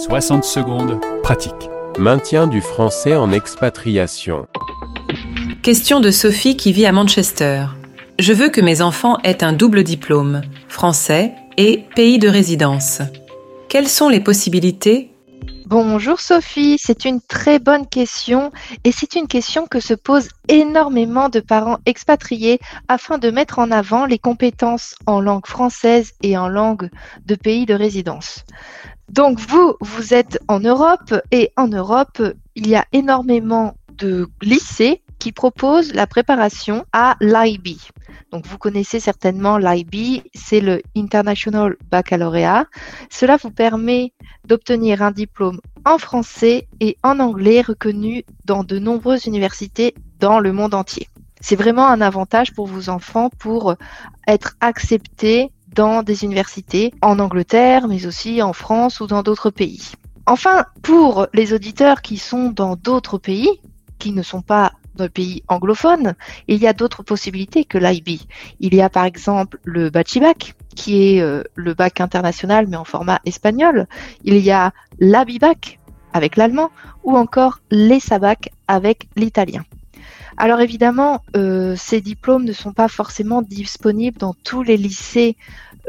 60 secondes, pratique. Maintien du français en expatriation. Question de Sophie qui vit à Manchester. Je veux que mes enfants aient un double diplôme, français et pays de résidence. Quelles sont les possibilités Bonjour Sophie, c'est une très bonne question et c'est une question que se posent énormément de parents expatriés afin de mettre en avant les compétences en langue française et en langue de pays de résidence. Donc vous, vous êtes en Europe et en Europe, il y a énormément de lycées qui proposent la préparation à l'IB. Donc vous connaissez certainement l'IB, c'est le International Baccalaureate. Cela vous permet d'obtenir un diplôme en français et en anglais reconnu dans de nombreuses universités dans le monde entier. C'est vraiment un avantage pour vos enfants pour être acceptés dans des universités en Angleterre, mais aussi en France ou dans d'autres pays. Enfin, pour les auditeurs qui sont dans d'autres pays, qui ne sont pas le pays anglophone, il y a d'autres possibilités que l'IB. Il y a par exemple le Bachibac, qui est euh, le bac international mais en format espagnol. Il y a l'Abibac avec l'allemand ou encore l'ESABAC avec l'italien. Alors évidemment, euh, ces diplômes ne sont pas forcément disponibles dans tous les lycées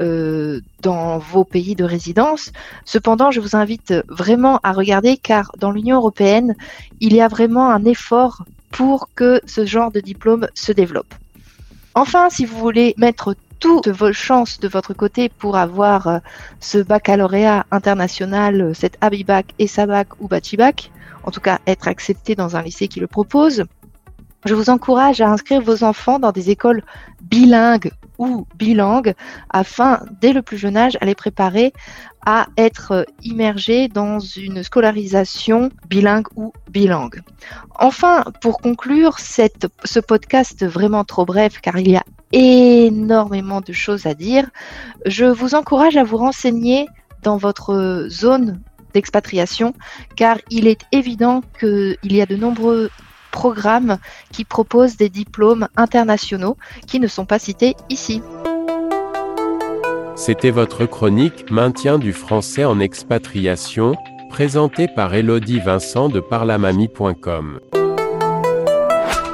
euh, dans vos pays de résidence. Cependant, je vous invite vraiment à regarder car dans l'Union européenne, il y a vraiment un effort pour que ce genre de diplôme se développe. Enfin, si vous voulez mettre toutes vos chances de votre côté pour avoir euh, ce baccalauréat international, euh, cet Abibac, ESABAC ou Bachibac, en tout cas être accepté dans un lycée qui le propose, je vous encourage à inscrire vos enfants dans des écoles bilingues ou afin, dès le plus jeune âge, à les préparer à être immergés dans une scolarisation bilingue ou bilingue. Enfin, pour conclure cette, ce podcast vraiment trop bref, car il y a énormément de choses à dire, je vous encourage à vous renseigner dans votre zone d'expatriation, car il est évident qu'il y a de nombreux programmes qui proposent des diplômes internationaux qui ne sont pas cités ici. C'était votre chronique Maintien du français en expatriation, présentée par Elodie Vincent de parlamami.com.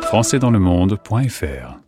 Françaisdanslemonde.fr